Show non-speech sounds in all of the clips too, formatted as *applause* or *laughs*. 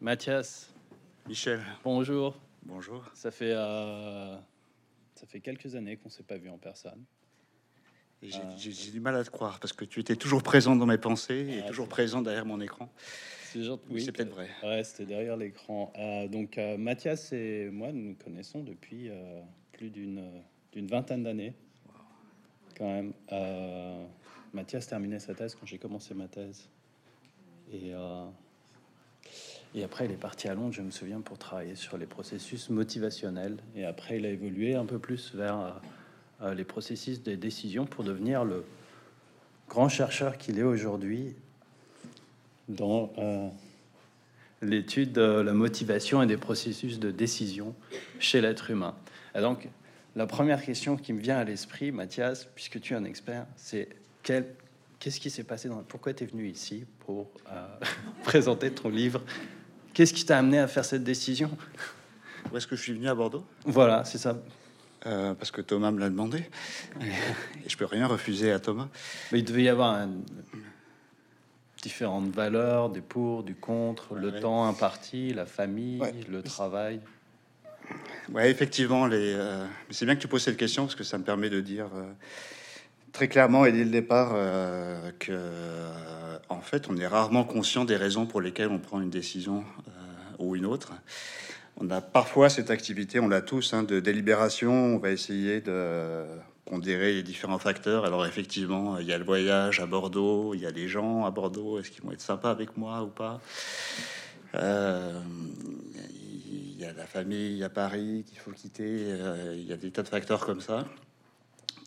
Mathias, Michel, bonjour. bonjour. Ça fait, euh, ça fait quelques années qu'on s'est pas vu en personne. Et J'ai j'ai- du mal à te croire parce que tu étais toujours présent dans mes pensées et Ah, toujours présent derrière mon écran. C'est. Oui, peut-être vrai. Ouais, c'était derrière l'écran. Euh, donc, euh, Mathias et moi, nous nous connaissons depuis euh, plus d'une d'une vingtaine d'années. Quand même. Euh, Mathias terminait sa thèse quand j'ai commencé ma thèse. Et, euh, et après, il est parti à Londres, je me souviens, pour travailler sur les processus motivationnels. Et après, il a évolué un peu plus vers euh, les processus des décisions pour devenir le grand chercheur qu'il est aujourd'hui dans euh, l'étude de la motivation et des processus de décision chez l'être humain. Et donc, la première question qui me vient à l'esprit, Mathias, puisque tu es un expert, c'est qu'est-ce qui s'est passé dans, pourquoi tu es venu ici pour euh, *laughs* présenter ton livre Qu'est-ce qui t'a amené à faire cette décision? Où est-ce que je suis venu à Bordeaux? Voilà, c'est ça. Euh, Parce que Thomas me l'a demandé. Et je peux rien refuser à Thomas. Mais il devait y avoir un- différentes valeurs, des pour, du contre, le Ouais. temps imparti, la famille, Ouais. le travail. Ouais, effectivement, les, euh, c'est bien que tu poses cette question parce que ça me permet de dire euh, très clairement et dès le départ euh, que, euh, en fait, on est rarement conscient des raisons pour lesquelles on prend une décision euh, ou une autre. On a parfois cette activité, on l'a tous, hein, de délibération. On va essayer de pondérer les différents facteurs. Alors effectivement, il y a le voyage à Bordeaux, il y a les gens à Bordeaux. Est-ce qu'ils vont être sympas avec moi ou pas? Euh, Il y a la famille à Paris qu'il faut quitter. Il y a des tas de facteurs comme ça.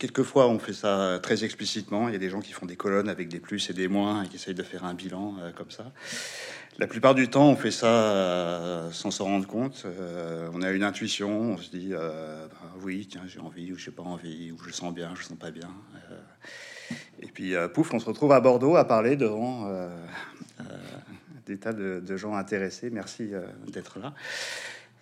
Quelquefois, on fait ça très explicitement. Il y a des gens qui font des colonnes avec des plus et des moins et qui essayent de faire un bilan euh, comme ça. La plupart du temps, on fait ça euh, sans s'en rendre compte. Euh, on a une intuition, on se dit bah oui, tiens, j'ai envie ou j'ai pas envie, ou je sens bien, je sens pas bien. Et puis, pouf, on se retrouve à Bordeaux à parler devant des tas de, gens intéressés. Merci d'être là.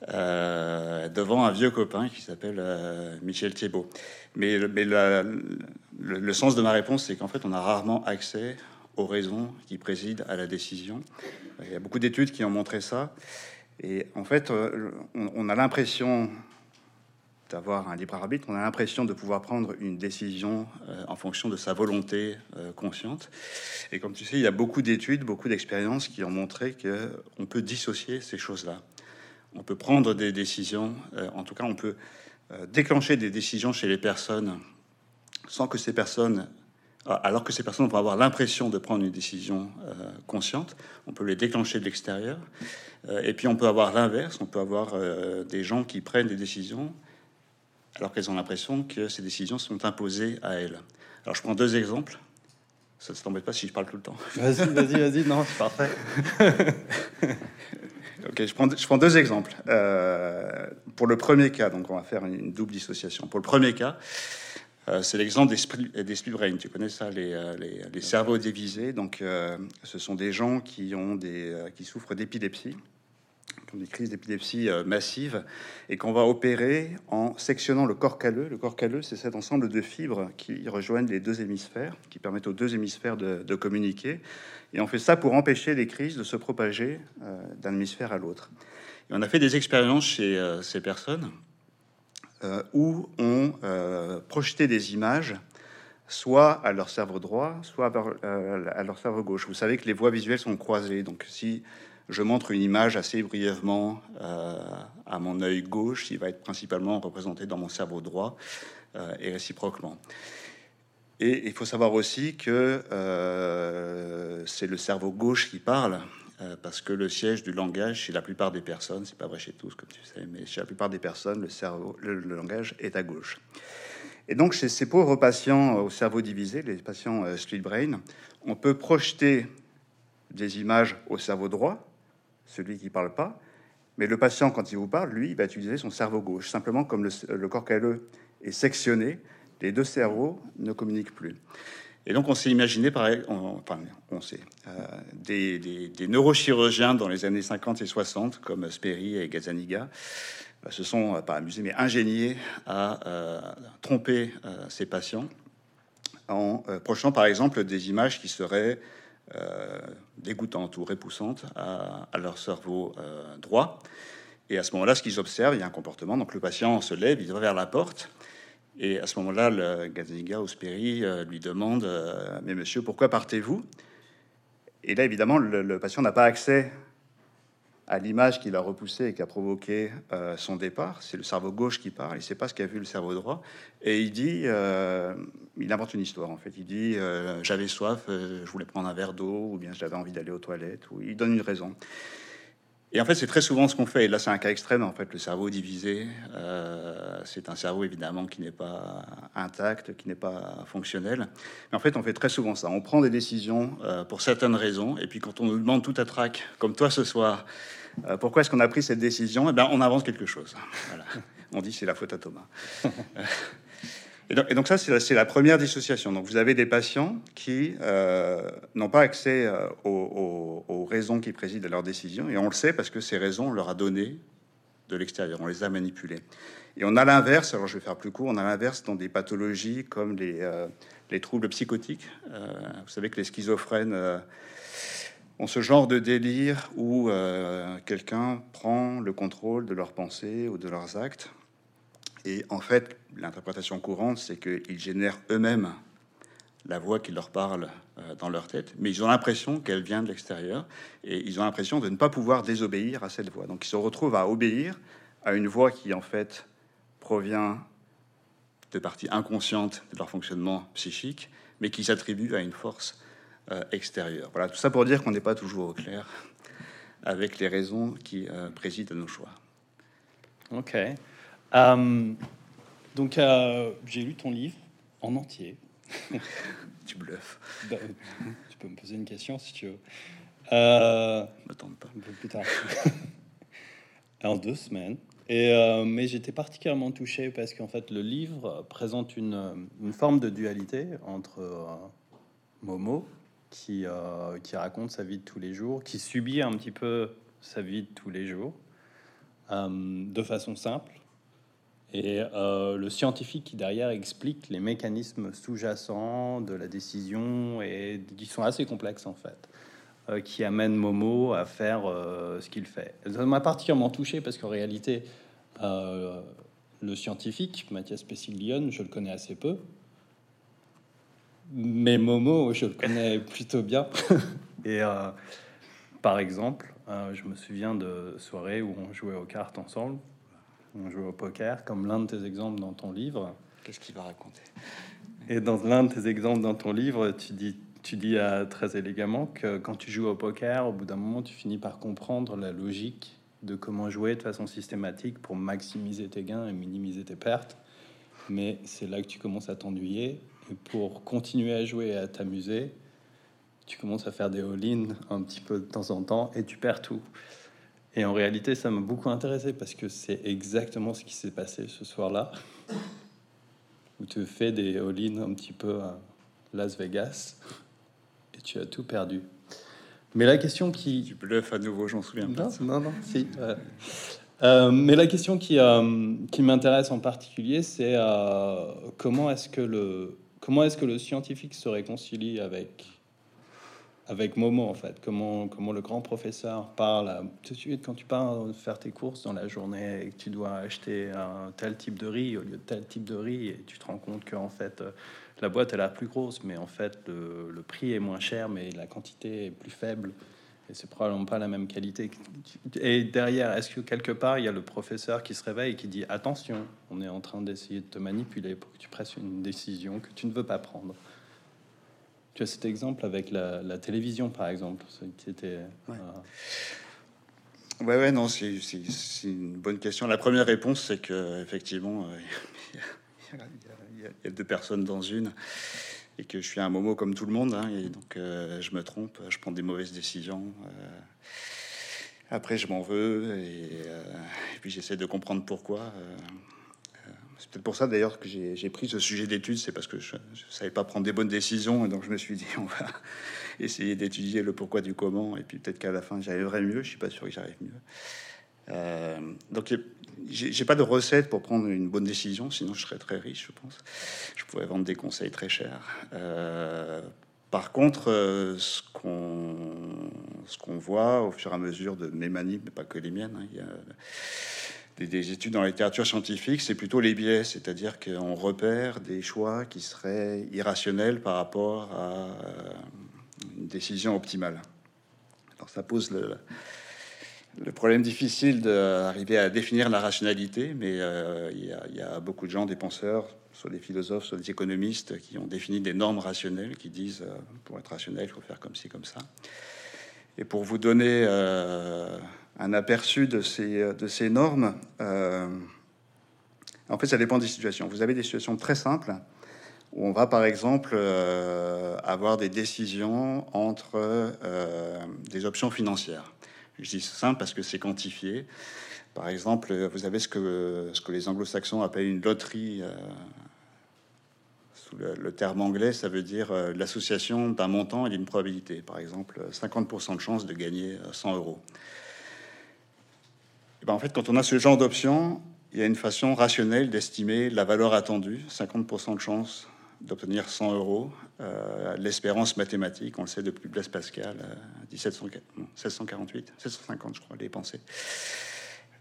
Euh, devant un vieux copain qui s'appelle euh, Michel Thiebaud. Mais, le- sens de ma réponse, c'est qu'en fait, on a rarement accès aux raisons qui président à la décision. Il y a beaucoup d'études qui ont montré ça. Et en fait, euh, on, a l'impression d'avoir un libre arbitre, on a l'impression de pouvoir prendre une décision en fonction de sa volonté consciente. Et comme tu sais, il y a beaucoup d'études, beaucoup d'expériences qui ont montré que on peut dissocier ces choses-là. On peut prendre des décisions, euh, en tout cas, on peut euh, déclencher des décisions chez les personnes sans que ces personnes, ah, alors que ces personnes vont avoir l'impression de prendre une décision euh, consciente, on peut les déclencher de l'extérieur. Et puis on peut avoir l'inverse, on peut avoir des gens qui prennent des décisions alors qu'elles ont l'impression que ces décisions sont imposées à elles. Alors je prends deux exemples. Ça ne t'embête pas si je parle tout le temps. Vas-y, vas-y, vas-y, non, c'est parfait. *laughs* Ok, je prends, je prends deux exemples. Euh, pour le premier cas, donc on va faire une double dissociation. Pour le premier cas, euh, c'est l'exemple des, split- brain. Tu connais ça, les, euh, les, les cerveaux divisés. Donc, euh, ce sont des gens qui ont des, qui souffrent d'épilepsie, des crises d'épilepsie euh, massives, et qu'on va opérer en sectionnant le corps calleux. Le corps calleux, c'est cet ensemble de fibres qui rejoignent les deux hémisphères, qui permettent aux deux hémisphères de, communiquer. Et on fait ça pour empêcher les crises de se propager euh, d'un hémisphère à l'autre. Et on a fait des expériences chez euh, ces personnes où on projetait des images soit à leur cerveau droit, soit à leur cerveau gauche. Vous savez que les voies visuelles sont croisées, donc si je montre une image assez brièvement euh, à mon œil gauche, il va être principalement représenté dans mon cerveau droit euh, et réciproquement. Et il faut savoir aussi que euh, c'est le cerveau gauche qui parle, parce que le siège du langage, chez la plupart des personnes, c'est pas vrai chez tous, comme tu sais, mais chez la plupart des personnes, le cerveau, le, le langage est à gauche. Et donc, chez ces pauvres patients au cerveau divisé, les patients euh, split brain, on peut projeter des images au cerveau droit, celui qui parle pas, mais le patient, quand il vous parle, lui, il va utiliser son cerveau gauche. Simplement, comme le, le corps calleux est sectionné, les deux cerveaux ne communiquent plus. Et donc, on s'est imaginé, pareil, on, enfin, on sait, euh, des, neurochirurgiens dans les années 50 et 60, comme Sperry et Gazzaniga, euh, se sont euh, pas amusés, mais ingéniés à euh, tromper ces patients en projetant, par exemple, des images qui seraient dégoûtantes ou répoussantes à, leur cerveau droit. Et à ce moment-là, ce qu'ils observent, il y a un comportement. Donc le patient se lève, il va vers la porte. Et à ce moment-là, le Gazzaniga Osperi lui demande Mais monsieur, pourquoi partez-vous? Et là, évidemment, le patient n'a pas accès à l'image qui l'a repoussé et qui a provoqué euh, son départ. C'est le cerveau gauche qui parle, il ne sait pas ce qu'a vu le cerveau droit. Et il dit, euh, il invente une histoire en fait. Il dit, euh, j'avais soif, je voulais prendre un verre d'eau, ou bien j'avais envie d'aller aux toilettes, ou il donne une raison. Et en fait, c'est très souvent ce qu'on fait. Et là, c'est un cas extrême. En fait, le cerveau divisé, c'est un cerveau évidemment qui n'est pas intact, qui n'est pas fonctionnel. Mais en fait, on fait très souvent ça. On prend des décisions pour certaines raisons. Et puis, quand on nous demande tout à trac, comme toi ce soir, euh, pourquoi est-ce qu'on a pris cette décision? Eh bien, on avance quelque chose. *laughs* On dit c'est la faute à Thomas. Et donc, ça, c'est la, première dissociation. Donc vous avez des patients qui euh, n'ont pas accès euh, aux, raisons qui président à leur décision, et on le sait parce que ces raisons, on leur a donné de l'extérieur, on les a manipulées. Et on a l'inverse, alors je vais faire plus court, on a l'inverse dans des pathologies comme les troubles psychotiques. vous savez que les schizophrènes ont ce genre de délire où euh, quelqu'un prend le contrôle de leurs pensées ou de leurs actes. Et en fait, l'interprétation courante, c'est qu'ils génèrent eux-mêmes la voix qui leur parle euh, dans leur tête, mais ils ont l'impression qu'elle vient de l'extérieur et ils ont l'impression de ne pas pouvoir désobéir à cette voix. Donc ils se retrouvent à obéir à une voix qui en fait provient de parties inconscientes de leur fonctionnement psychique, mais qui s'attribue à une force euh, extérieur. Voilà, tout ça pour dire qu'on n'est pas toujours au clair avec les raisons qui euh, président à nos choix. Ok. Euh, donc, j'ai lu ton livre en entier. *laughs* tu bluffes. Bah, tu peux me poser une question si tu veux. Euh, pas. Un peu plus tard. *laughs* en deux semaines. Et, mais j'étais particulièrement touché parce qu'en fait, le livre présente une, une forme de dualité entre Momo, qui, euh, qui raconte sa vie de tous les jours, qui subit un petit peu sa vie de tous les jours, euh, de façon simple. Et euh, le scientifique qui derrière explique les mécanismes sous-jacents de la décision et qui sont assez complexes en fait, qui amènent Momo à faire ce qu'il fait. Ça m'a particulièrement touché parce qu'en réalité, le scientifique Mathias Pessiglione, je le connais assez peu, mais Momo, je le connais plutôt bien. *laughs* Et euh, par exemple, euh, je me souviens de soirées où on jouait aux cartes ensemble, on jouait au poker, comme l'un de tes exemples dans ton livre. Qu'est-ce qu'il va raconter? Et dans l'un de tes exemples dans ton livre, tu dis, tu dis euh, très élégamment que quand tu joues au poker, au bout d'un moment, tu finis par comprendre la logique de comment jouer de façon systématique pour maximiser tes gains et minimiser tes pertes. Mais c'est là que tu commences à t'ennuyer pour continuer à jouer et à t'amuser, tu commences à faire des all-in un petit peu de temps en temps et tu perds tout. Et en réalité, ça m'a beaucoup intéressé parce que c'est exactement ce qui s'est passé ce soir-là, où tu fais des all-in un petit peu à Las Vegas et tu as tout perdu. Mais la question qui... Tu bluffes à nouveau, j'en souviens pas. Non, non, si. Euh, mais la question qui, euh, qui m'intéresse en particulier, c'est euh, comment est-ce que le, comment est-ce que le scientifique se réconcilie avec avec Momo en fait? Comment comment le grand professeur parle de suite quand tu pars faire tes courses dans la journée et que tu dois acheter un tel type de riz au lieu de tel type de riz et tu te rends compte que en fait la boîte est la plus grosse mais en fait le, le prix est moins cher mais la quantité est plus faible et c'est probablement pas la même qualité. Et derrière, est-ce que quelque part, il y a le professeur qui se réveille et qui dit attention, on est en train d'essayer de te manipuler pour que tu prennes une décision que tu ne veux pas prendre. Tu as cet exemple avec la, télévision, par exemple, qui était. Ouais. ouais, non, c'est une bonne question. La première réponse, c'est que effectivement, *laughs* il y, a deux personnes dans une et que je suis un momo comme tout le monde, hein, et donc euh, je me trompe, je prends des mauvaises décisions. Euh. après, je m'en veux, et, euh, puis j'essaie de comprendre pourquoi. c'est peut-être pour ça d'ailleurs que j'ai pris ce sujet d'étude, c'est parce que je, ne savais pas prendre des bonnes décisions, et donc je me suis dit *laughs* on va essayer d'étudier le pourquoi du comment, et puis peut-être qu'à la fin j'arriverai mieux. Je suis pas sûr que j'arrive mieux. donc j'ai pas de recette pour prendre une bonne décision, sinon je serais très riche, je pense. Je pourrais vendre des conseils très chers. Euh, Par contre, euh, ce qu'on voit au fur et à mesure de mes manies, mais pas que les miennes, hein, il y a des, des, études dans la littérature scientifique, c'est plutôt les biais, c'est-à-dire qu'on repère des choix qui seraient irrationnels par rapport à euh, une décision optimale. Alors ça pose le, le problème difficile d'arriver à définir la rationalité, mais euh, il, y a, beaucoup de gens, des penseurs, soit des philosophes, soit des économistes, qui ont défini des normes rationnelles, qui disent euh, pour être rationnel, il faut faire comme ci, comme ça. Et pour vous donner euh, un aperçu de ces, de ces normes, en fait, ça dépend des situations. Vous avez des situations très simples où on va, par exemple, avoir des décisions entre des options financières. Je dis simple parce que c'est quantifié. Par exemple, vous avez ce que, ce que les anglo-saxons appellent une loterie. Euh, sous le, terme anglais, ça veut dire euh, l'association d'un montant et d'une probabilité. Par exemple, 50% de chance de gagner 100 euros. Et ben en fait, quand on a ce genre d'option, il y a une façon rationnelle d'estimer la valeur attendue, 50% de chance d'obtenir 100 euros. Euh, L'espérance mathématique, on le sait depuis Blaise Pascal, euh, 1748, 1750, je crois, les pensées.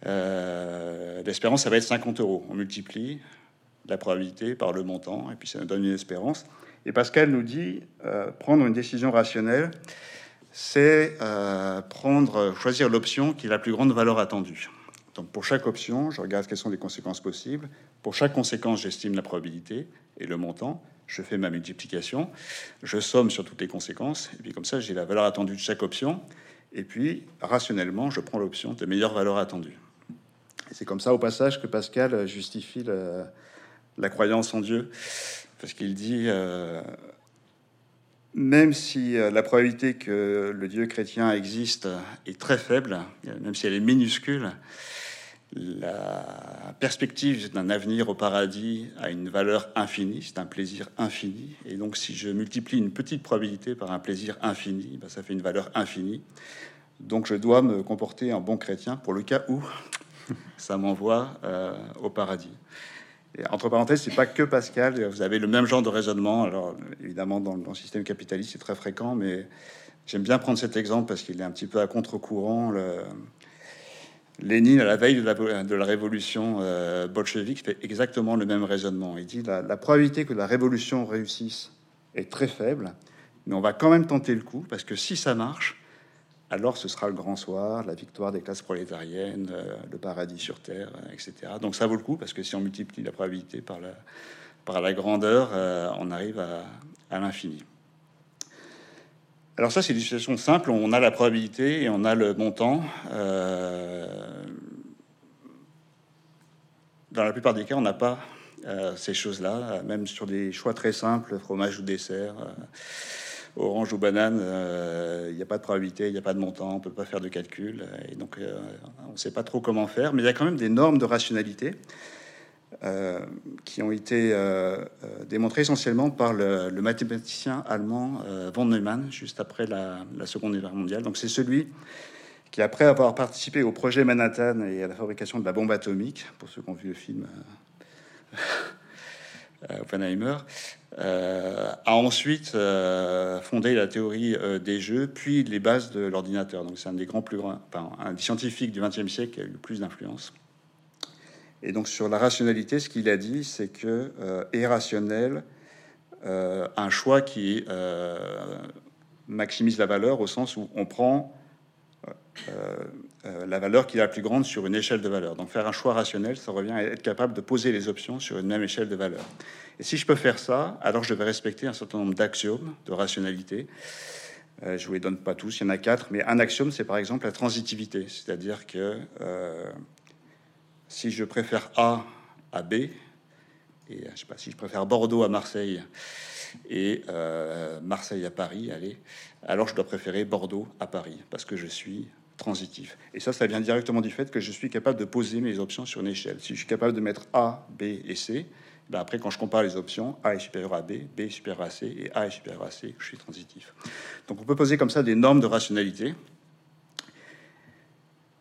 Euh, L'espérance, ça va être 50 euros. On multiplie la probabilité par le montant, et puis ça nous donne une espérance. Et Pascal nous dit euh, prendre une décision rationnelle, c'est euh, prendre, choisir l'option qui a la plus grande valeur attendue. Donc pour chaque option, je regarde quelles sont les conséquences possibles. Pour chaque conséquence, j'estime la probabilité et le montant. Je fais ma multiplication. Je somme sur toutes les conséquences. Et puis comme ça, j'ai la valeur attendue de chaque option. Et puis, rationnellement, je prends l'option de meilleure valeur attendue. C'est comme ça, au passage, que Pascal justifie la croyance en Dieu. Parce qu'il dit, euh, même si euh, la probabilité que le Dieu chrétien existe est très faible, même si elle est minuscule, la perspective d'un avenir au paradis a une valeur infinie, c'est un plaisir infini. Et donc, si je multiplie une petite probabilité par un plaisir infini, ben, ça fait une valeur infinie. Donc, je dois me comporter en bon chrétien pour le cas où *laughs* ça m'envoie euh, au paradis. Et entre parenthèses, c'est pas que Pascal. Vous avez le même genre de raisonnement. Alors, évidemment, dans, le système capitaliste, c'est très fréquent, mais j'aime bien prendre cet exemple parce qu'il est un petit peu à contre-courant. Lénine, à la veille de la, révolution euh, bolchevique, fait exactement le même raisonnement. Il dit la, la probabilité que la révolution réussisse est très faible, mais on va quand même tenter le coup parce que si ça marche, alors ce sera le grand soir, la victoire des classes prolétariennes, euh, le paradis sur terre, euh, etc. Donc ça vaut le coup parce que si on multiplie la probabilité par la, par la grandeur, on arrive à l'infini. Alors ça, c'est des situations simples. On a la probabilité et on a le montant. Euh, dans la plupart des cas, on n'a pas euh, ces choses-là. Même sur des choix très simples, fromage ou dessert, euh, orange ou banane, il n'y a pas de probabilité, il n'y a pas de montant, on ne peut pas faire de calcul. Et donc, on ne sait pas trop comment faire. Mais il y a quand même des normes de rationalité. Euh, qui ont été euh, euh, démontrés essentiellement par le, mathématicien allemand von Neumann, juste après la, Seconde Guerre mondiale. Donc c'est celui qui, après avoir participé au projet Manhattan et à la fabrication de la bombe atomique, pour ceux qui ont vu le film *laughs* Oppenheimer, a ensuite fondé la théorie des jeux, puis les bases de l'ordinateur. Donc c'est un des grands plus grands, un des scientifiques du XXe siècle qui a eu le plus d'influence. Et donc sur la rationalité, ce qu'il a dit, c'est que euh, rationnel euh, un choix qui euh, maximise la valeur au sens où on prend euh, la valeur qui est la plus grande sur une échelle de valeur. Donc faire un choix rationnel, ça revient à être capable de poser les options sur une même échelle de valeur. Et si je peux faire ça, alors je vais respecter un certain nombre d'axiomes de rationalité. Je vous les donne pas tous, il y en a quatre, mais un axiome, c'est par exemple la transitivité, c'est-à-dire que si je préfère A à B, et je sais pas si je préfère Bordeaux à Marseille et euh, Marseille à Paris, allez, alors je dois préférer Bordeaux à Paris parce que je suis transitif. Et ça, ça vient directement du fait que je suis capable de poser mes options sur une échelle. Si je suis capable de mettre A, B et C, ben après, quand je compare les options, A est supérieur à B, B est supérieur à C et A est supérieur à C, je suis transitif. Donc on peut poser comme ça des normes de rationalité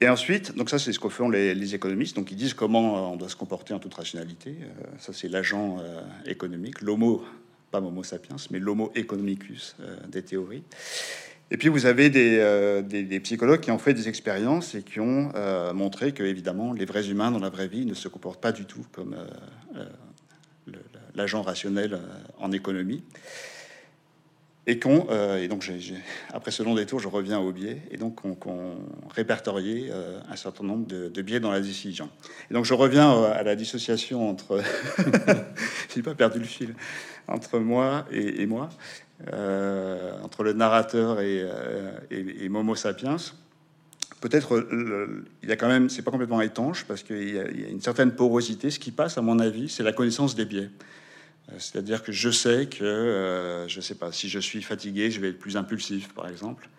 et ensuite, donc ça c'est ce que font les, économistes, donc ils disent comment on doit se comporter en toute rationalité. Euh, ça c'est l'agent euh, économique, l'homo pas Homo sapiens, mais l'Homo economicus des théories. Et puis vous avez des, des, psychologues qui ont fait des expériences et qui ont montré que, évidemment, les vrais humains dans la vraie vie ne se comportent pas du tout comme l'agent rationnel en économie. Et, qu'on, euh, et donc, après ce long détour, je reviens au biais, et donc on, répertoriait euh, un certain nombre de, biais dans la décision. Et donc, je reviens euh, à la dissociation entre, *laughs* j'ai pas perdu le fil, entre moi et, moi, entre le narrateur et, et, Momo sapiens. Peut-être, il y a quand même, c'est pas complètement étanche parce qu'il y, a une certaine porosité. Ce qui passe, à mon avis, c'est la connaissance des biais. Euh, c'est-à-dire que je sais que, euh, je ne sais pas, si je suis fatigué, je vais être plus impulsif, par exemple.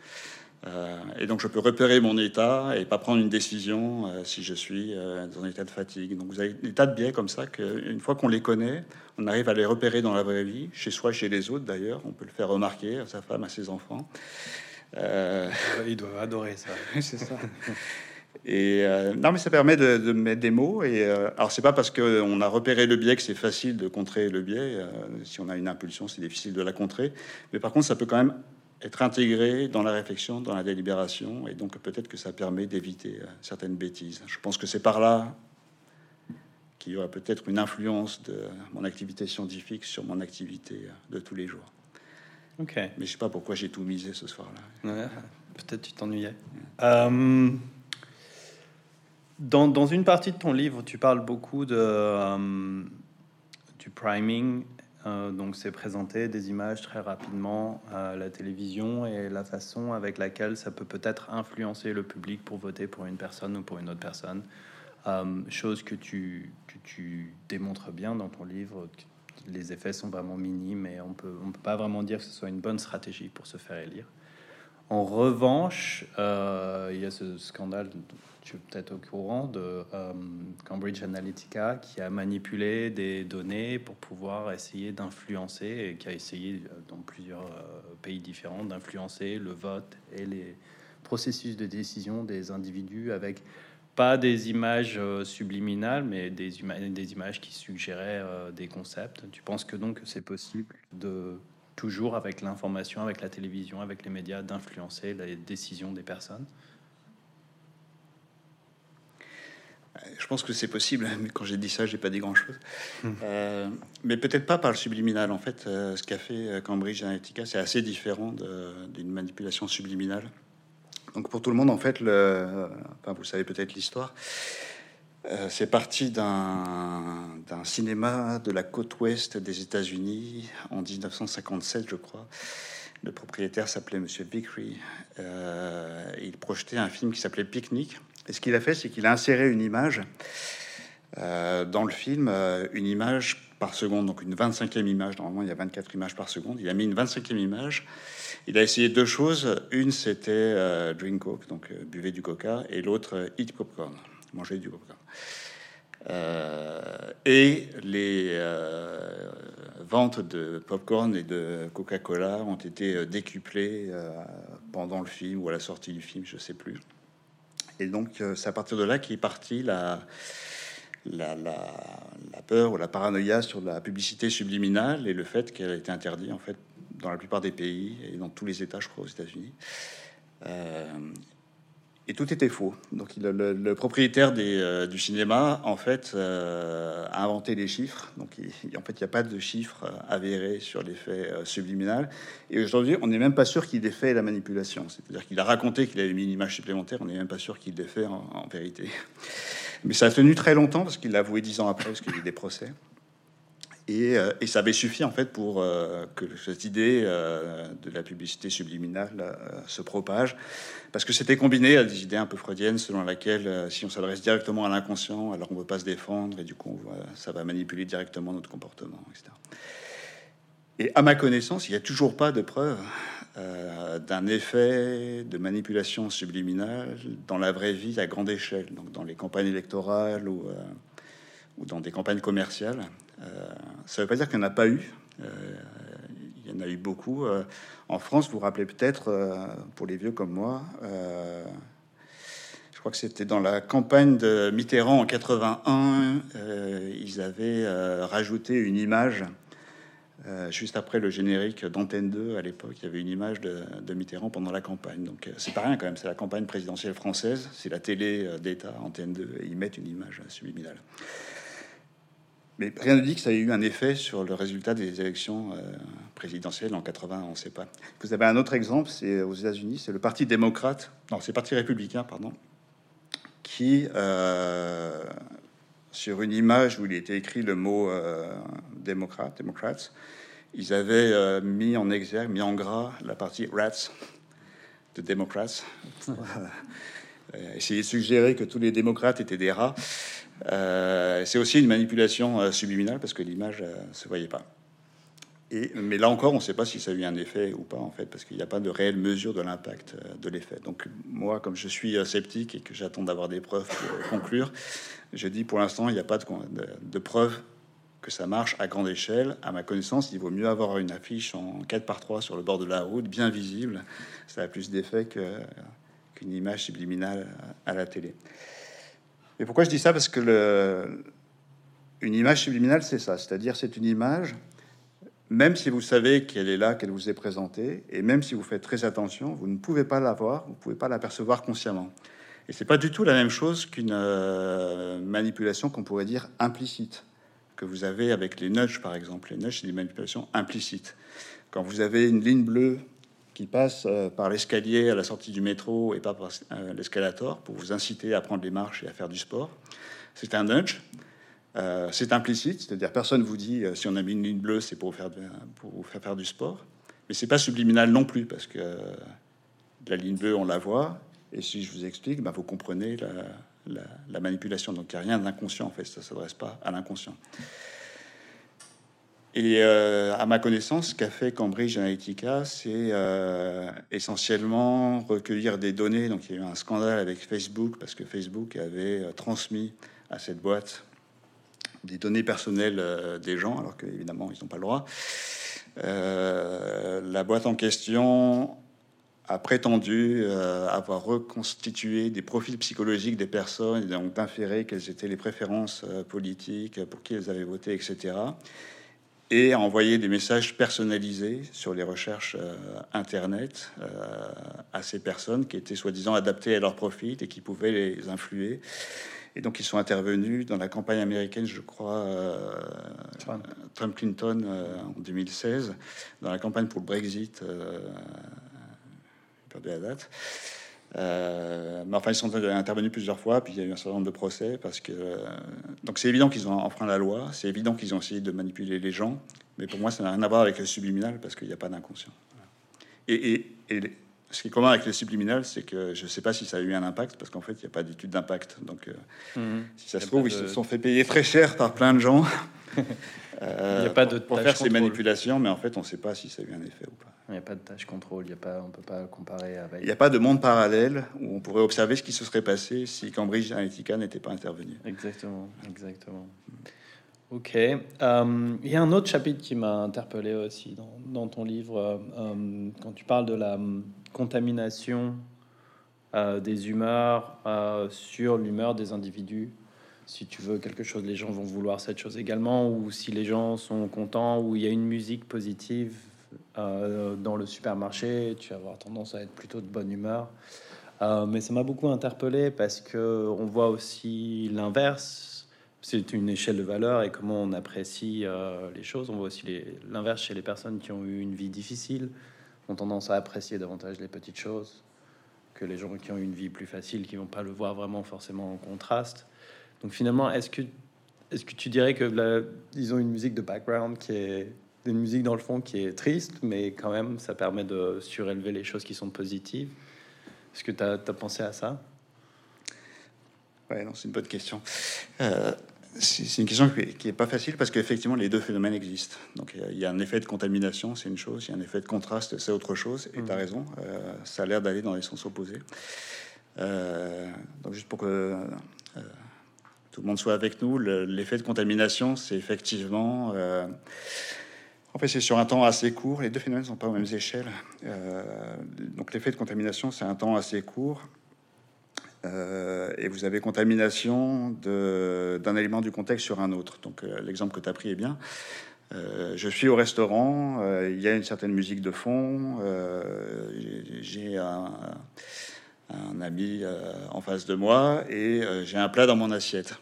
Euh, et donc, je peux repérer mon état et pas prendre une décision si je suis dans un état de fatigue. Donc, vous avez des tas de biais comme ça qu'une fois qu'on les connaît, on arrive à les repérer dans la vraie vie, chez soi, chez les autres d'ailleurs. On peut le faire remarquer à sa femme, à ses enfants. Ils doivent adorer ça. *laughs* C'est ça. Et euh, non, mais ça permet de, mettre des mots. Et euh, alors, c'est pas parce qu'on a repéré le biais que c'est facile de contrer le biais. Euh, si on a une impulsion, c'est difficile de la contrer. Mais par contre, ça peut quand même être intégré dans la réflexion, dans la délibération. Et donc, peut-être que ça permet d'éviter certaines bêtises. Je pense que c'est par là qu'il y aura peut-être une influence de mon activité scientifique sur mon activité de tous les jours. Ok. Mais je sais pas pourquoi j'ai tout misé ce soir-là. peut-être tu t'ennuyais. Dans, une partie de ton livre, tu parles beaucoup euh, du priming. Euh, donc, c'est présenter des images très rapidement à la télévision et la façon avec laquelle ça peut peut-être influencer le public pour voter pour une personne ou pour une autre personne. Euh, chose que tu, que tu démontres bien dans ton livre. Les effets sont vraiment minimes et on peut, on peut pas vraiment dire que ce soit une bonne stratégie pour se faire élire. En revanche, il y a ce scandale tu es peut-être au courant de euh, Cambridge Analytica qui a manipulé des données pour pouvoir essayer d'influencer et qui a essayé euh, dans plusieurs euh, pays différents d'influencer le vote et les processus de décision des individus avec pas des images subliminales, mais des, des images qui suggéraient des concepts. Tu penses que donc c'est possible de toujours avec l'information, avec la télévision, avec les médias, d'influencer les décisions des personnes? Je pense que c'est possible, *laughs* mais quand j'ai dit ça, j'ai pas dit grand-chose. Hmm. Euh, mais peut-être pas par le subliminal. En fait, euh, ce qu'a fait euh, Cambridge Analytica, c'est assez différent d'une manipulation subliminale. Donc pour tout le monde, en fait, le, enfin, vous savez peut-être l'histoire. c'est parti d'un cinéma de la côte ouest des États-Unis en 1957, je crois. Le propriétaire s'appelait Monsieur Vickery. il projetait un film qui s'appelait Picnic et ce qu'il a fait, c'est qu'il a inséré une image euh, dans le film, euh, une image par seconde, donc une 25e image. Normalement, il y a 24 images par seconde. Il a mis une 25e image. Il a essayé deux choses. Une, c'était euh, drink coke, donc buvez du coca, et l'autre, eat popcorn, manger du popcorn. et les ventes de popcorn et de Coca-Cola ont été décuplées pendant le film ou à la sortie du film, je sais plus. Et donc, euh, c'est à partir de là qu'est partie la, la, peur ou la paranoïa sur la publicité subliminale et le fait qu'elle a été interdite en fait dans la plupart des pays et dans tous les États, je crois, aux États-Unis. Euh, et tout était faux. Donc le, propriétaire euh, du cinéma, en fait, euh, a inventé les chiffres. Donc en fait, il n'y a pas de chiffres euh, avérés sur l'effet subliminal. Et aujourd'hui, on n'est même pas sûr qu'il ait fait la manipulation. C'est-à-dire qu'il a raconté qu'il avait mis une image supplémentaire. On n'est même pas sûr qu'il l'ait fait en, vérité. Mais ça a tenu très longtemps parce qu'il l'a avoué dix ans après, parce qu'il y a eu des procès. Et, et, ça avait suffi en fait pour que cette idée de la publicité subliminale se propage parce que c'était combiné à des idées un peu freudiennes selon laquelle euh, si on s'adresse directement à l'inconscient, alors on ne veut pas se défendre et du coup ça va manipuler directement notre comportement, etc. Et à ma connaissance, il n'y a toujours pas de preuve euh, d'un effet de manipulation subliminale dans la vraie vie à grande échelle, donc dans les campagnes électorales euh, ou dans des campagnes commerciales. Ça ne veut pas dire qu'il n'y en a pas eu. il y en a eu beaucoup. En France, vous vous rappelez peut-être, euh, pour les vieux comme moi, euh, je crois que c'était dans la campagne de Mitterrand en 81, euh, ils avaient rajouté une image Euh, juste après le générique d'Antenne 2, à l'époque, il y avait une image de, Mitterrand pendant la campagne. Donc euh, c'est pas rien quand même, c'est la campagne présidentielle française, c'est la télé euh, d'État, Antenne 2, et ils mettent une image subliminale. Mais rien ne dit que ça ait eu un effet sur le résultat des élections présidentielles en 80, on ne sait pas. Vous avez un autre exemple, c'est aux États-Unis, c'est le Parti démocrate, non, c'est le Parti républicain, pardon, qui, sur une image où il était écrit le mot démocrate, démocrates, ils avaient euh, mis en exergue, mis en gras la partie rats de démocrates. *laughs* Euh, essayer de suggérer que tous les démocrates étaient des rats. Euh, c'est aussi une manipulation subliminale parce que l'image se voyait pas. Mais là encore, on ne sait pas si ça a eu un effet ou pas, en fait, parce qu'il n'y a pas de réelle mesure de l'impact de l'effet. Donc, moi, comme je suis sceptique et que j'attends d'avoir des preuves pour conclure, je dis pour l'instant, il n'y a pas de, de, de preuves que ça marche à grande échelle. À ma connaissance, il vaut mieux avoir une affiche en 4 par 3 sur le bord de la route, bien visible. Ça a plus d'effet qu'une image subliminale à la télé. Et pourquoi je dis ça? Parce que le, une image subliminale, c'est ça. C'est-à-dire, c'est une image, même si vous savez qu'elle est là, qu'elle vous est présentée, et même si vous faites très attention, vous ne pouvez pas la voir, vous ne pouvez pas l'apercevoir consciemment. Et c'est pas du tout la même chose qu'une euh, manipulation qu'on pourrait dire implicite que vous avez avec les nudges, par exemple. Les nudges, c'est des manipulations implicites. Quand vous avez une ligne bleue qui passe euh, par l'escalier à la sortie du métro et pas par euh, l'escalator pour vous inciter à prendre les marches et à faire du sport, c'est un nudge. Euh, c'est implicite, c'est-à-dire personne vous dit si on a mis une ligne bleue, c'est pour faire pour vous faire faire du sport. Mais c'est pas subliminal non plus parce que la ligne bleue, on la voit. Et si je vous explique, ben, vous comprenez la, manipulation. Donc il n'y a rien d'inconscient en fait, ça ne s'adresse pas à l'inconscient. Et euh, à ma connaissance, ce qu'a fait Cambridge Analytica, c'est euh, essentiellement recueillir des données. Donc il y a eu un scandale avec Facebook parce que Facebook avait euh, transmis à cette boîte des données personnelles des gens, alors qu'évidemment ils n'ont pas le droit. la boîte en question a prétendu avoir reconstitué des profils psychologiques des personnes et donc d'inférer quelles étaient les préférences politiques, pour qui elles avaient voté, etc. Et a envoyé des messages personnalisés sur les recherches euh, Internet à ces personnes qui étaient soi-disant adaptées à leur profil et qui pouvaient les influer. Et donc ils sont intervenus dans la campagne américaine, je crois, Trump-Clinton en 2016, dans la campagne pour le Brexit perdu la date. Euh, mais enfin, ils sont intervenus plusieurs fois, puis il y a eu un certain nombre de procès parce que. Euh, donc, c'est évident qu'ils ont enfreint la loi, c'est évident qu'ils ont essayé de manipuler les gens, mais pour moi, ça n'a rien à voir avec le subliminal parce qu'il n'y a pas d'inconscient. Et, ce qui est commun avec le subliminal, c'est que je ne sais pas si ça a eu un impact parce qu'en fait, il n'y a pas d'étude d'impact. Donc, euh, mhm. si ça se trouve, ils se sont fait payer très cher par plein de gens. *laughs* *laughs* il n'y a pas de pour faire ces manipulations, mais en fait, on ne sait pas si ça a eu un effet ou pas. Il n'y a pas de tâche contrôle, il y a pas, on peut pas comparer avec. Il n'y a pas de monde parallèle où on pourrait observer ce qui se serait passé si Cambridge Analytica n'était pas intervenu. Exactement, exactement. Ok. Euh, il y a un autre chapitre qui m'a interpellé aussi dans, dans ton livre, euh, euh, quand tu parles de la contamination des humeurs sur l'humeur des individus. Si tu veux quelque chose, les gens vont vouloir cette chose également, ou si les gens sont contents, ou il y a une musique positive, euh, dans le supermarché, tu vas avoir tendance à être plutôt de bonne humeur. Euh, mais ça m'a beaucoup interpellé parce que on voit aussi l'inverse. C'est une échelle de valeur et comment on apprécie euh, les choses. On voit aussi l'inverse chez les personnes qui ont eu une vie difficile, ont tendance à apprécier davantage les petites choses que les gens qui ont eu une vie plus facile, qui vont pas le voir vraiment forcément en contraste. Donc finalement, est-ce que est-ce que tu dirais que la, ils ont une musique de background qui est une musique dans le fond qui est triste, mais quand même, ça permet de surélever les choses qui sont positives. Est-ce que tu as, pensé à ça? Ouais, non, c'est une bonne question. Euh, c'est une question qui n'est pas facile parce qu'effectivement, les deux phénomènes existent. Donc, il y a un effet de contamination, c'est une chose, il y a un effet de contraste, c'est autre chose. Et tu as mmh. raison, euh, ça a l'air d'aller dans les sens opposés. Euh, donc, juste pour que tout le monde soit avec nous, l'effet de contamination, c'est effectivement en fait, c'est sur un temps assez court. Les deux phénomènes ne sont pas aux mêmes échelles. Euh, donc, l'effet de contamination, c'est un temps assez court. Euh, et vous avez contamination d'un élément du contexte sur un autre. Donc, euh, l'exemple que tu as pris est bien. je suis au restaurant, il y a une certaine musique de fond, j'ai un, un, ami en face de moi et j'ai un plat dans mon assiette.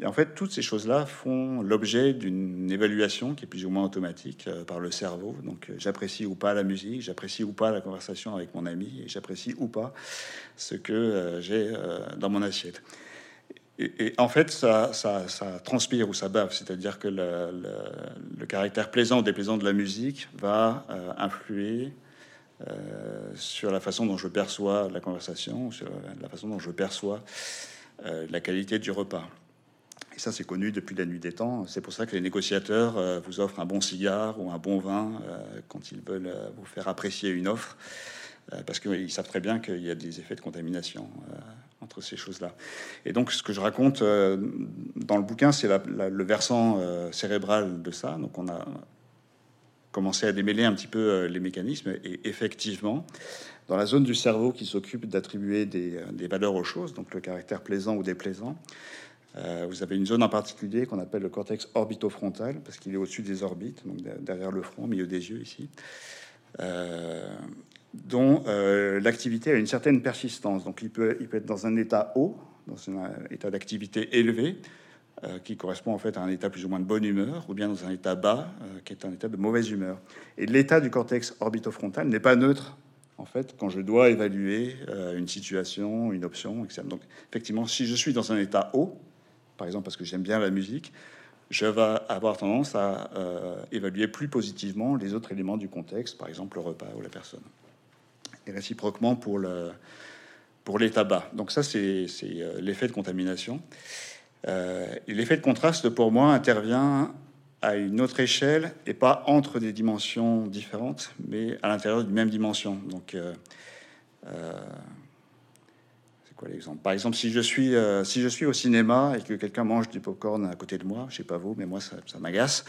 Et en fait, toutes ces choses-là font l'objet d'une évaluation qui est plus ou moins automatique euh, par le cerveau. Donc, euh, j'apprécie ou pas la musique, j'apprécie ou pas la conversation avec mon ami, et j'apprécie ou pas ce que euh, j'ai dans mon assiette. Et, en fait, ça, ça, transpire ou ça bave, c'est-à-dire que le, caractère plaisant ou déplaisant de la musique va influer sur la façon dont je perçois la conversation, sur la façon dont je perçois la qualité du repas. Et ça, c'est connu depuis la nuit des temps. C'est pour ça que les négociateurs euh, vous offrent un bon cigare ou un bon vin euh, quand ils veulent euh, vous faire apprécier une offre, parce qu'ils savent très bien qu'il y a des effets de contamination entre ces choses-là. Et donc, ce que je raconte dans le bouquin, c'est le versant cérébral de ça. Donc, on a commencé à démêler un petit peu les mécanismes. Et effectivement, dans la zone du cerveau qui s'occupe d'attribuer des, des, valeurs aux choses, donc le caractère plaisant ou déplaisant, euh, vous avez une zone en particulier qu'on appelle le cortex orbitofrontal, parce qu'il est au-dessus des orbites, donc derrière le front, au milieu des yeux ici, euh, dont euh, l'activité a une certaine persistance. Donc il peut, il peut être dans un état haut, dans un état d'activité élevé, qui correspond en fait à un état plus ou moins de bonne humeur, ou bien dans un état bas, qui est un état de mauvaise humeur. Et l'état du cortex orbitofrontal n'est pas neutre en fait, quand je dois évaluer une situation, une option, etc. Donc, effectivement, si je suis dans un état haut, par exemple parce que j'aime bien la musique, je vais avoir tendance à euh, évaluer plus positivement les autres éléments du contexte, par exemple le repas ou la personne. Et réciproquement pour, le, pour les tabacs. Donc ça, c'est euh, l'effet de contamination. Euh, et l'effet de contraste, pour moi, intervient à une autre échelle et pas entre des dimensions différentes, mais à l'intérieur d'une même dimension. Donc, Par exemple, si je suis euh, si je suis au cinéma et que quelqu'un mange du popcorn à côté de moi, je sais pas vous, mais moi ça, m'agace.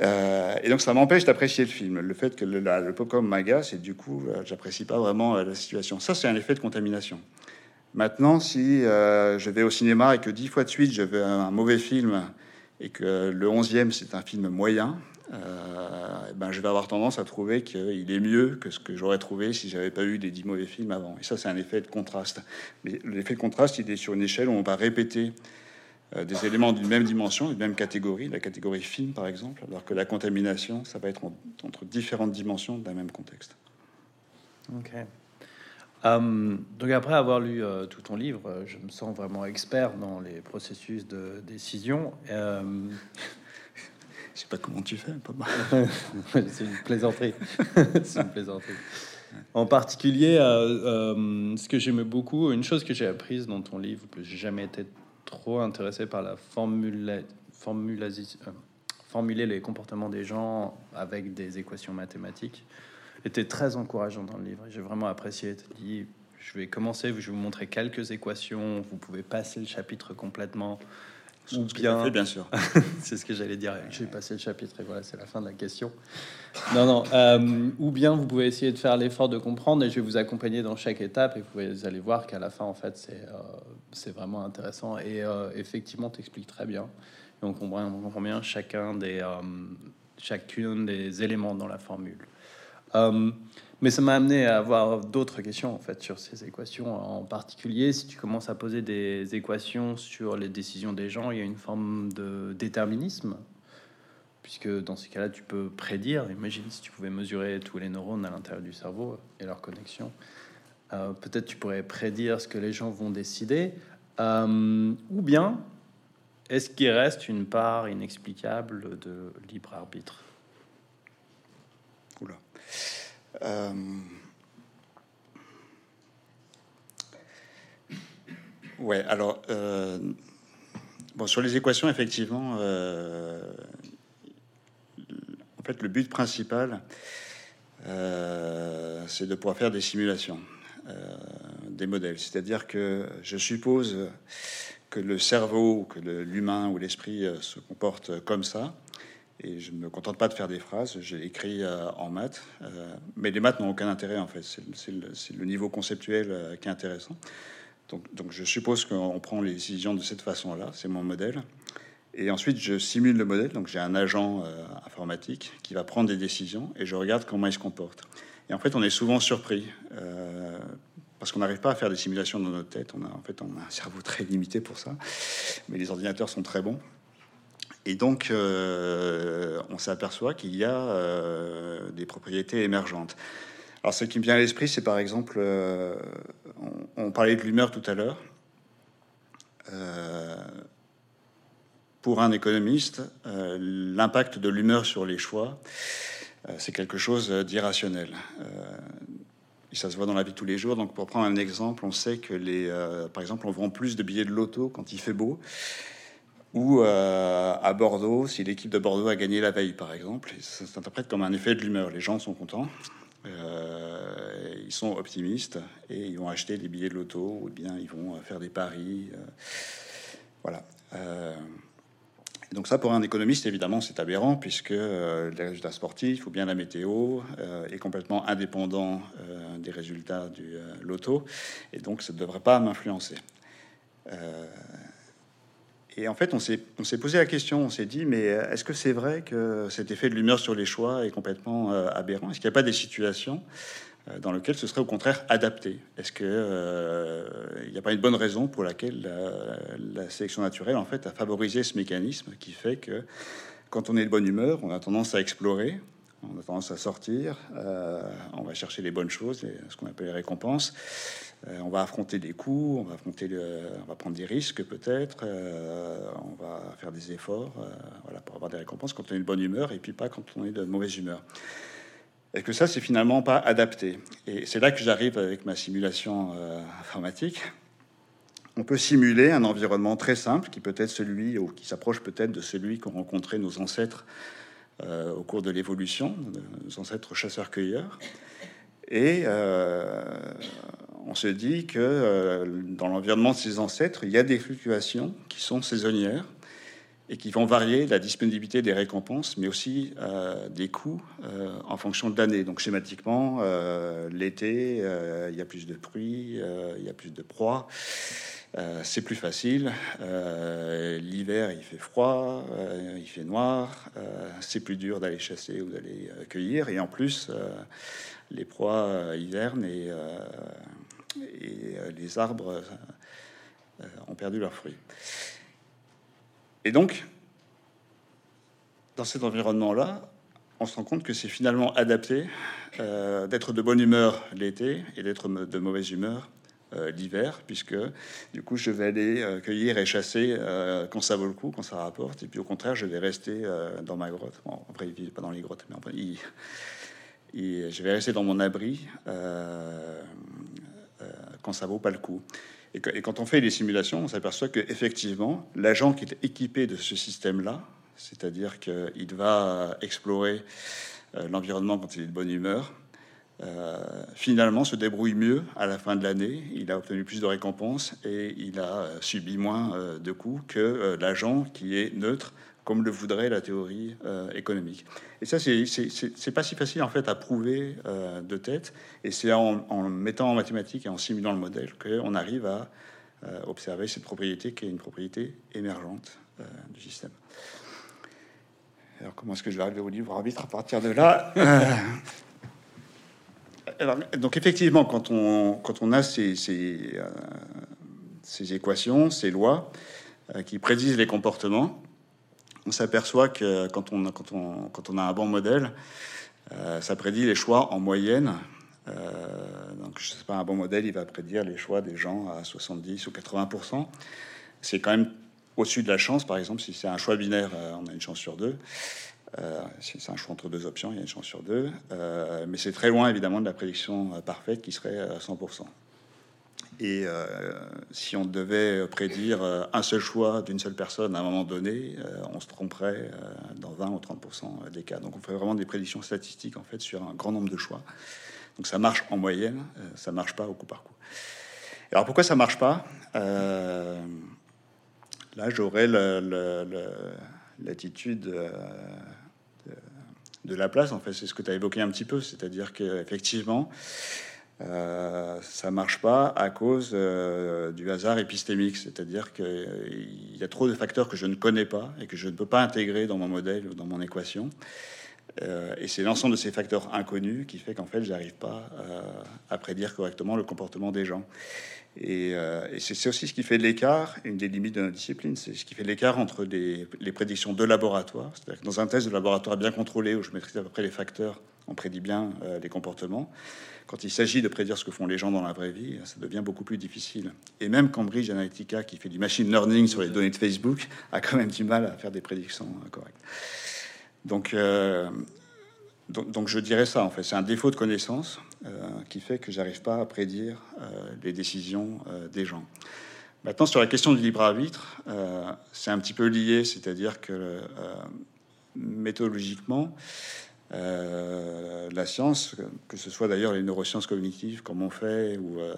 Euh, et donc ça m'empêche d'apprécier le film. Le fait que le, le popcorn m'agace et du coup euh, j'apprécie pas vraiment la situation. Ça c'est un effet de contamination. Maintenant, si je vais au cinéma et que dix fois de suite je veux un mauvais film et que le onzième c'est un film moyen, euh, ben, je vais avoir tendance à trouver qu'il est mieux que ce que j'aurais trouvé si j'avais pas eu des dix mauvais films avant. Et ça, c'est un effet de contraste. Mais l'effet de contraste, il est sur une échelle où on va répéter euh, des éléments d'une même dimension, d'une même catégorie, la catégorie film par exemple, alors que la contamination, ça va être entre différentes dimensions d'un même contexte. Ok. Euh, donc après avoir lu tout ton livre, je me sens vraiment expert dans les processus de décision. Je sais pas comment tu fais, pas *laughs* C'est une plaisanterie. *laughs* C'est une plaisanterie. En particulier, euh, euh, ce que j'aimais beaucoup, une chose que j'ai apprise dans ton livre, que j'ai jamais été trop intéressé par la formule, euh, formuler les comportements des gens avec des équations mathématiques, était très encourageant dans le livre. J'ai vraiment apprécié. Je vais commencer, je vais vous montrer quelques équations. Vous pouvez passer le chapitre complètement. Ou bien, fait, bien sûr. *laughs* c'est ce que j'allais dire. J'ai passé le chapitre et voilà, c'est la fin de la question. Non, non. Euh, ou bien vous pouvez essayer de faire l'effort de comprendre et je vais vous accompagner dans chaque étape et vous allez voir qu'à la fin, en fait, c'est euh, c'est vraiment intéressant et euh, effectivement, t'expliques très bien. Et on comprend, on comprend bien chacun des chacune des éléments dans la formule. Mais ça m'a amené à avoir d'autres questions en fait sur ces équations. En particulier, si tu commences à poser des équations sur les décisions des gens, il y a une forme de déterminisme, puisque dans ces cas-là, tu peux prédire. Imagine si tu pouvais mesurer tous les neurones à l'intérieur du cerveau et leurs connexions. Euh, peut-être tu pourrais prédire ce que les gens vont décider, euh, ou bien est-ce qu'il reste une part inexplicable de libre arbitre Oula. Euh, ouais, alors, euh, bon, sur les équations, effectivement, euh, en fait, le but principal, c'est de pouvoir faire des simulations, des modèles. C'est-à-dire que je suppose que le cerveau, que l'humain ou l'esprit se comporte comme ça. Et je ne me contente pas de faire des phrases, j'ai écrit euh, en maths, euh, mais les maths n'ont aucun intérêt en fait, c'est le, niveau conceptuel euh, qui est intéressant. Donc, je suppose qu'on prend les décisions de cette façon-là, c'est mon modèle. Et ensuite, je simule le modèle. Donc, j'ai un agent informatique qui va prendre des décisions et je regarde comment il se comporte. Et en fait, on est souvent surpris parce qu'on n'arrive pas à faire des simulations dans notre tête. On a, en fait, on a un cerveau très limité pour ça, mais les ordinateurs sont très bons. Et donc, euh, on s'aperçoit qu'il y a euh, des propriétés émergentes. Alors, ce qui me vient à l'esprit, c'est par exemple, euh, on, parlait de l'humeur tout à l'heure. pour un économiste, l'impact de l'humeur sur les choix, c'est quelque chose d'irrationnel ça se voit dans la vie de tous les jours. Donc, pour prendre un exemple, on sait que les, par exemple, on vend plus de billets de loto quand il fait beau, ou euh, à Bordeaux, si l'équipe de Bordeaux a gagné la veille, par exemple. Ça s'interprète comme un effet de l'humeur. Les gens sont contents, euh, ils sont optimistes et ils vont acheter des billets de loto, ou bien ils vont faire des paris. voilà. Donc ça, pour un économiste, évidemment, c'est aberrant, puisque euh, les résultats sportifs ou bien la météo euh, est complètement indépendant euh, des résultats du loto, et donc ça ne devrait pas m'influencer. Et en fait, on s'est posé la question, on s'est dit, mais est-ce que c'est vrai que cet effet de l'humeur sur les choix est complètement aberrant? Est-ce qu'il n'y a pas des situations euh, dans lequel ce serait au contraire adapté? Est-ce qu'il euh, n'y a pas une bonne raison pour laquelle la, sélection naturelle en fait a favorisé ce mécanisme qui fait que quand on est de bonne humeur, on a tendance à explorer, on a tendance à sortir, euh, on va chercher les bonnes choses, ce qu'on appelle les récompenses. On va affronter des coups, on va affronter, on va prendre des risques peut-être, on va faire des efforts, voilà, pour avoir des récompenses quand on est de bonne humeur et puis pas quand on est de mauvaise humeur et que ça, c'est finalement pas adapté. Et c'est là que j'arrive avec ma simulation euh, informatique. On peut simuler un environnement très simple qui peut être celui, ou qui s'approche peut-être de celui qu'ont rencontré nos ancêtres euh, au cours de l'évolution, nos ancêtres chasseurs-cueilleurs. Et euh, on se dit que dans l'environnement de ces ancêtres, il y a des fluctuations qui sont saisonnières et qui vont varier la disponibilité des récompenses, mais aussi euh, des coûts euh, en fonction de l'année. Donc schématiquement, euh, l'été, il y a plus de pluie, il y a plus de proie, c'est plus facile. L'hiver, il fait froid, il fait noir, c'est plus dur d'aller chasser ou d'aller cueillir, et en plus, les proies hivernent et, et les arbres ont perdu leurs fruits. Et donc, dans cet environnement-là, on se rend compte que c'est finalement adapté euh, d'être de bonne humeur l'été et d'être de mauvaise humeur euh, l'hiver, puisque du coup je vais aller euh, cueillir et chasser quand ça vaut le coup, quand ça rapporte, et puis au contraire je vais rester dans ma grotte. Bon, après il vit pas dans les grottes, mais enfin, je vais rester dans mon abri quand ça vaut pas le coup. Et, quand on fait les simulations, on s'aperçoit que effectivement, l'agent qui est équipé de ce système-là, c'est-à-dire qu'il va explorer euh, l'environnement quand il est de bonne humeur, euh, finalement se débrouille mieux à la fin de l'année. Il a obtenu plus de récompenses et il a euh, subi moins de coups que l'agent qui est neutre, comme le voudrait la théorie euh, économique. Et ça, c'est pas si facile en fait à prouver euh, de tête. Et c'est en, mettant en mathématiques et en simulant le modèle qu'on arrive à euh, observer cette propriété qui est une propriété émergente du système. Alors comment est-ce que je vais arriver au livre arbitre à partir de là donc effectivement, quand on, quand on a ces, ces, ces équations, ces lois qui prédisent les comportements, on s'aperçoit que quand on, a un bon modèle, euh, ça prédit les choix en moyenne. Euh, donc, je sais pas, un bon modèle, il va prédire les choix des gens à 70 ou 80% C'est quand même au-dessus de la chance. Par exemple, si c'est un choix binaire, euh, on a une chance sur deux. si c'est un choix entre deux options, il y a une chance sur deux. mais c'est très loin, évidemment, de la prédiction parfaite qui serait à 100 et euh, si on devait prédire euh, un seul choix d'une seule personne à un moment donné, euh, on se tromperait dans 20 ou 30% des cas. Donc on fait vraiment des prédictions statistiques en fait sur un grand nombre de choix. Donc ça marche en moyenne, ça marche pas au coup par coup. Alors pourquoi ça marche pas? Là j'aurais l'attitude de, la place. En fait, c'est ce que tu as évoqué un petit peu, c'est-à-dire qu'effectivement, euh, ça marche pas à cause euh, du hasard épistémique, c'est-à-dire qu'il y a trop de facteurs que je ne connais pas et que je ne peux pas intégrer dans mon modèle ou dans mon équation. Euh, et c'est l'ensemble de ces facteurs inconnus qui fait qu'en fait, j'arrive pas à prédire correctement le comportement des gens. Et, c'est aussi ce qui fait l'écart, une des limites de notre discipline, c'est ce qui fait l'écart entre les, prédictions de laboratoire, c'est-à-dire dans un test de laboratoire bien contrôlé, où je maîtrise à peu près les facteurs, on prédit bien les comportements, quand il s'agit de prédire ce que font les gens dans la vraie vie, ça devient beaucoup plus difficile. Et même Cambridge Analytica, qui fait du machine learning sur les données de Facebook, a quand même du mal à faire des prédictions euh, correctes. Euh, donc, donc, je dirais ça, en fait. C'est un défaut de connaissance euh, qui fait que j'arrive pas à prédire les décisions des gens. Maintenant, sur la question du libre arbitre, c'est un petit peu lié, c'est-à-dire que méthodologiquement, euh, la science, que ce soit d'ailleurs les neurosciences cognitives comme on fait ou, euh,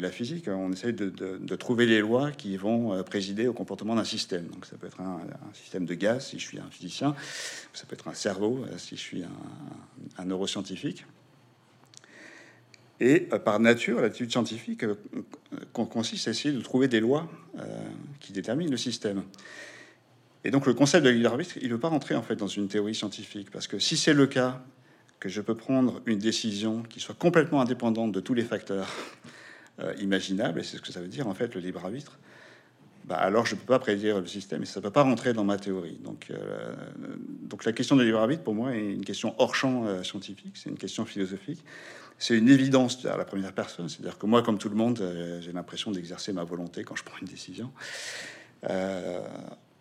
la physique, on essaye de, trouver les lois qui vont euh, présider au comportement d'un système. Donc ça peut être un, système de gaz si je suis un physicien, ça peut être un cerveau si je suis un neuroscientifique. Et par nature, l'attitude scientifique consiste à essayer de trouver des lois qui déterminent le système. Et donc le concept de libre arbitre, il ne veut pas rentrer en fait dans une théorie scientifique, parce que si c'est le cas que je peux prendre une décision qui soit complètement indépendante de tous les facteurs euh, imaginables, et c'est ce que ça veut dire en fait le libre arbitre, bah, alors je ne peux pas prédire le système et ça ne peut pas rentrer dans ma théorie. Donc, euh, donc la question du libre arbitre, pour moi, est une question hors champ euh, scientifique, c'est une question philosophique. C'est une évidence à la première personne, c'est-à-dire que moi, comme tout le monde, j'ai l'impression d'exercer ma volonté quand je prends une décision.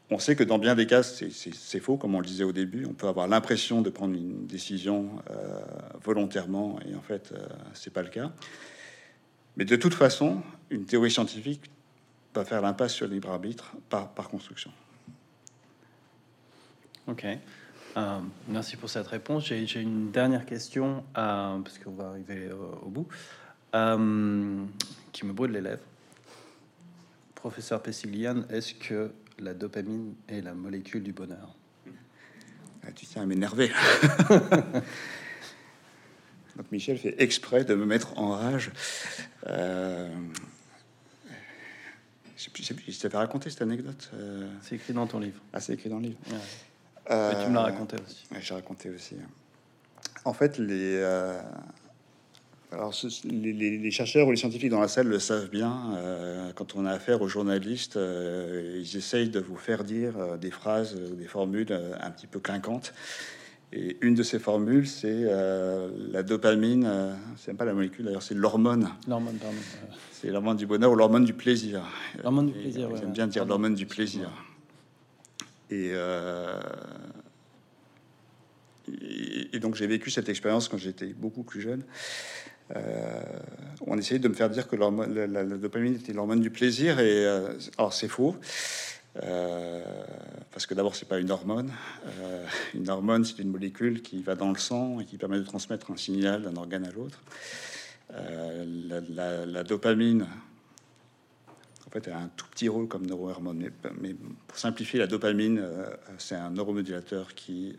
On sait que dans bien des cas, c'est faux, comme on le disait au début. On peut avoir l'impression de prendre une décision euh, volontairement, et en fait, euh, c'est pas le cas. Mais de toute façon, une théorie scientifique va faire l'impasse sur le libre arbitre par, par construction. Ok. Euh, merci pour cette réponse. J'ai une dernière question, parce qu'on va arriver au bout, qui me brûle les lèvres. Professeur Pessiglian, est-ce que la dopamine est la molécule du bonheur. Ah, tu tiens à m'énerver. Donc Michel fait exprès de me mettre en rage. Euh... Je t'avais raconté cette anecdote. Euh. C'est écrit dans ton livre. Ah, c'est écrit dans le livre. Euh, tu me l'as raconté aussi. J'ai raconté aussi. En fait, les, alors, les, chercheurs ou les scientifiques dans la salle le savent bien. Euh, quand on a affaire aux journalistes, euh, ils essayent de vous faire dire euh, des phrases, des formules un petit peu clinquantes. Et une de ces formules, c'est la dopamine. c'est pas la molécule, d'ailleurs, c'est l'hormone. L'hormone, pardon. C'est l'hormone du bonheur ou l'hormone du plaisir. L'hormone du plaisir. J'aime bien dire l'hormone du plaisir. Et, et, donc j'ai vécu cette expérience quand j'étais beaucoup plus jeune. Euh, on essayait de me faire dire que la, la, dopamine était l'hormone du plaisir, et euh, alors c'est faux. Euh, parce que d'abord, c'est pas une hormone. une hormone, c'est une molécule qui va dans le sang et qui permet de transmettre un signal d'un organe à l'autre. La, dopamine, fait, un tout petit rôle comme neurohormone. Mais, pour simplifier, la dopamine, c'est un neuromodulateur qui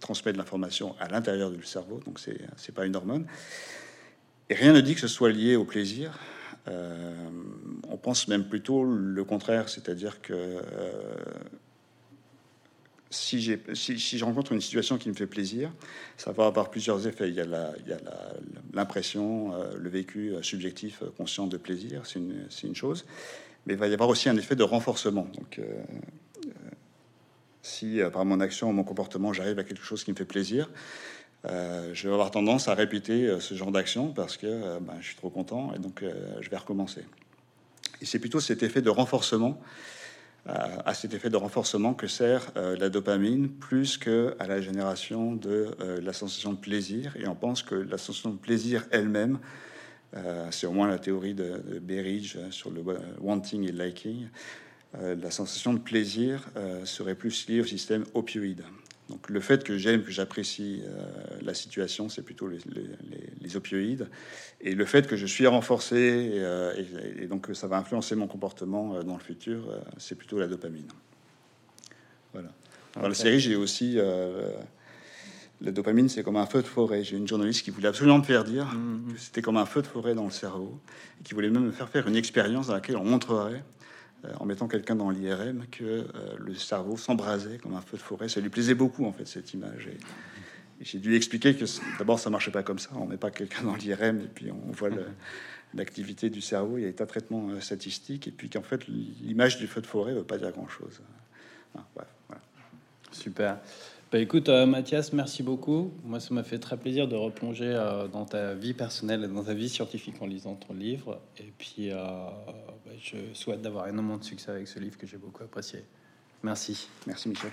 transmet de l'information à l'intérieur du cerveau, donc c'est n'est pas une hormone. Et rien ne dit que ce soit lié au plaisir. Euh, on pense même plutôt le contraire, c'est-à-dire que euh, si, si, si, je rencontre une situation qui me fait plaisir, ça va avoir plusieurs effets. Il y a l'impression, euh, le vécu subjectif conscient de plaisir, c'est une, une, chose, mais il va y avoir aussi un effet de renforcement. Donc, si euh, par mon action, mon comportement, j'arrive à quelque chose qui me fait plaisir, euh, je vais avoir tendance à répéter euh, ce genre d'action parce que ben, je suis trop content et donc je vais recommencer. Et c'est plutôt cet effet de renforcement, à cet effet de renforcement que sert la dopamine plus que à la génération de la sensation de plaisir. Et on pense que la sensation de plaisir elle-même, c'est au moins la théorie de, de Berridge sur le wanting et liking, euh, la sensation de plaisir euh, serait plus liée au système opioïde. Donc le fait que j'aime, que j'apprécie euh, la situation, c'est plutôt les, opioïdes. Et le fait que je suis renforcé et, donc ça va influencer mon comportement dans le futur, c'est plutôt la dopamine. Voilà. Dans la série, j'ai aussi la dopamine, c'est comme un feu de forêt. J'ai une journaliste qui voulait absolument me faire dire que c'était comme un feu de forêt dans le cerveau, et qui voulait même me faire faire une expérience dans laquelle on montrerait, euh, en mettant quelqu'un dans l'IRM, que euh, le cerveau s'embrasait comme un feu de forêt. Ça lui plaisait beaucoup, en fait, cette image. Et, j'ai dû expliquer que d'abord, ça marchait pas comme ça. On met pas quelqu'un dans l'IRM et puis on voit l'activité du cerveau. Il y a un traitement euh, statistique, et puis qu'en fait, l'image du feu de forêt veut pas dire grand-chose. Super. Bah, écoute, euh, Mathias, merci beaucoup. Moi, ça m'a fait très plaisir de replonger euh, dans ta vie personnelle et dans ta vie scientifique en lisant ton livre. Et puis, euh, je souhaite d'avoir énormément de succès avec ce livre que j'ai beaucoup apprécié. Merci. Merci, Michel.